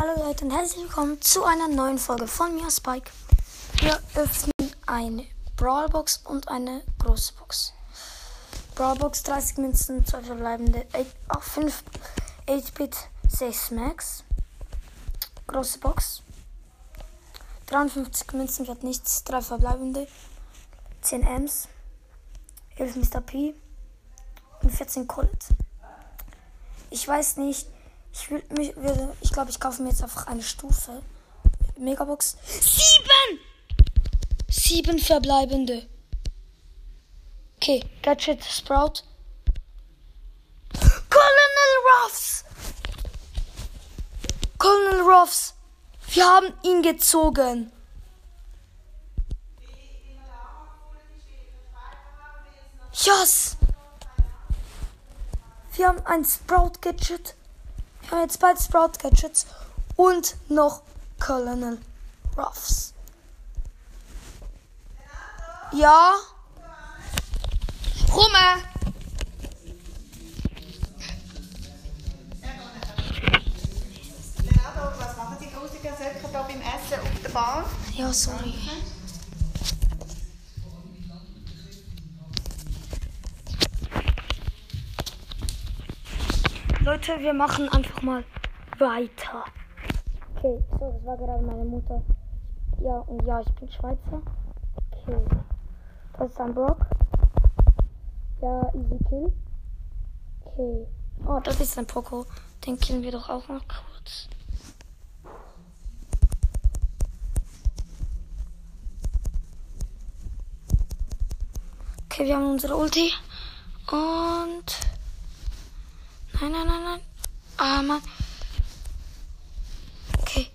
Hallo Leute und herzlich willkommen zu einer neuen Folge von mir, Spike. Wir öffnen eine Brawlbox und eine große Box. Brawlbox 30 Münzen, 2 verbleibende, 8, 5 8-Bit, 6 Max. Große Box. 53 Münzen wird nichts, 3 verbleibende, 10 Ms, 11 Mr. P und 14 Colt. Ich weiß nicht, ich will mich, ich glaube, ich kaufe mir jetzt einfach eine Stufe. Megabox. Sieben! Sieben verbleibende. Okay, Gadget Sprout. Colonel Ruffs! Colonel Ruffs! Wir haben ihn gezogen. Yes! Wir haben ein Sprout Gadget. Wir haben jetzt bald Sprout Gadgets und noch Colonel Ruffs. Ja? Rumme! Was machen die grusigen Säcke da beim Essen auf der Bahn? Ja, sorry. Leute, wir machen einfach mal weiter. Okay, so, das war gerade meine Mutter. Ja, und ja, ich bin Schweizer. Okay. Das ist ein Brock. Ja, easy kill. Okay. Oh, das ist ein Poco. Den killen wir doch auch noch kurz. Okay, wir haben unsere Ulti. Und. Nein, nein, nein, nein. Ah, Mann. Okay.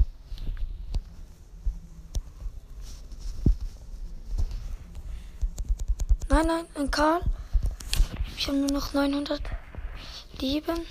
Nein, nein, ein Karl. Ich habe nur noch 900 Leben.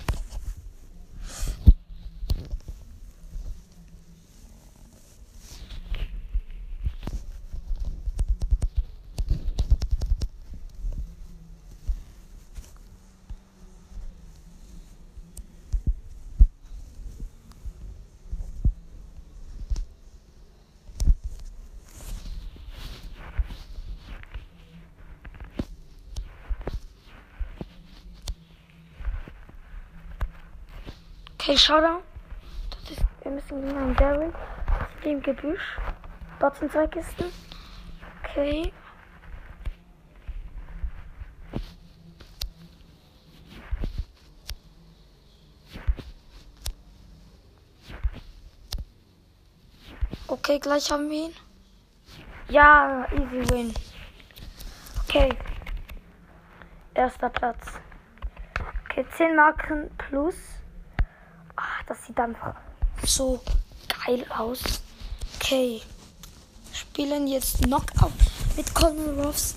Okay, da. Das ist, wir müssen gegen einen Daryl. Ist im Gebüsch. Dort sind zwei Kisten. Okay. Okay, gleich haben wir ihn. Ja, easy win. Okay. Erster Platz. Okay, 10 Marken plus. Das sieht einfach so geil aus. Okay. Spielen jetzt Knockout mit Colonel Ruffs.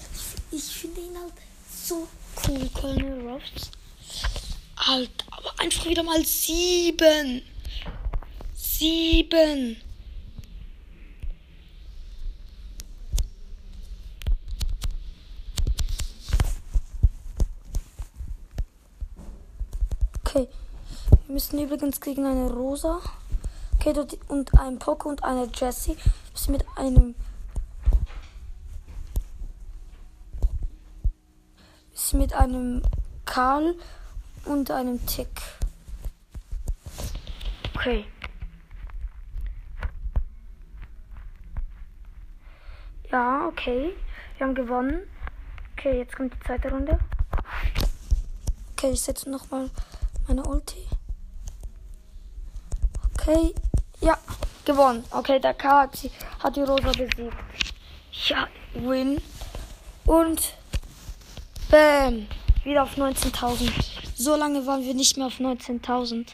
Ich finde ihn halt so cool, Colonel Ruffs. Halt, aber einfach wieder mal sieben. Sieben. Okay. Wir müssen übrigens gegen eine Rosa. Okay, dort und ein Poco und eine Jessie. Wir müssen mit einem. Müssen mit einem Karl und einem Tick. Okay. Ja, okay. Wir haben gewonnen. Okay, jetzt kommt die zweite Runde. Okay, ich setze nochmal meine Ulti. Okay, ja, gewonnen. Okay, der K hat, hat die Rosa besiegt. Ja, win. Und bam, wieder auf 19.000. So lange waren wir nicht mehr auf 19.000.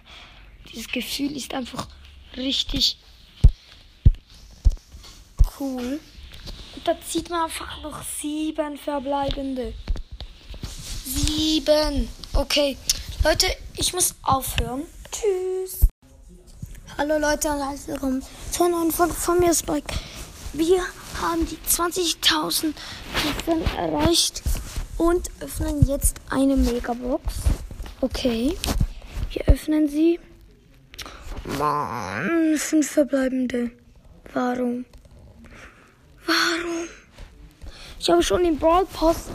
Dieses Gefühl ist einfach richtig cool. Und da zieht man einfach noch sieben verbleibende. Sieben. Okay. Leute, ich muss aufhören. Tschüss. Hallo Leute herzlich willkommen zu einer neuen Folge von mir, Spike. Wir haben die 20.000 erreicht und öffnen jetzt eine Megabox. Okay. Wir öffnen sie. Mann, fünf verbleibende. Warum? Warum? Ich habe schon den Brawl Pass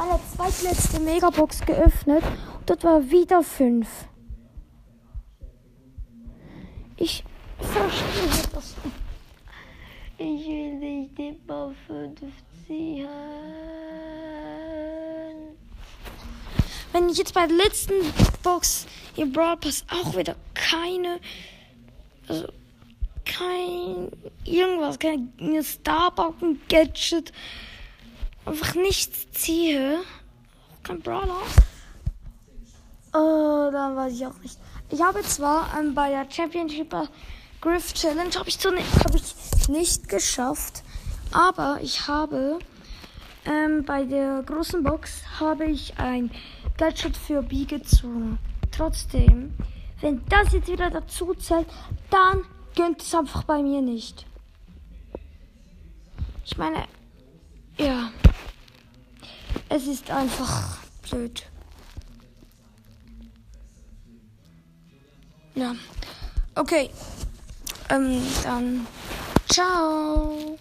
eine zweitletzte Megabox geöffnet und dort war wieder fünf. Ich verstehe das. Ich will nicht immer fünf ziehen. Wenn ich jetzt bei der letzten Box im Brawl Pass auch wieder keine, also kein irgendwas, kein Starbuck, ein Gadget, einfach nichts ziehe, kein Brawler, äh, dann weiß ich auch nicht. Ich habe zwar ähm, bei der Championship Griff Challenge habe ich, hab ich nicht geschafft, aber ich habe ähm, bei der großen Box habe ich ein Gadget für B gezogen. Trotzdem, wenn das jetzt wieder dazu zählt, dann gönnt es einfach bei mir nicht. Ich meine, ja, es ist einfach blöd. Ja, okay, ähm, dann. Ciao.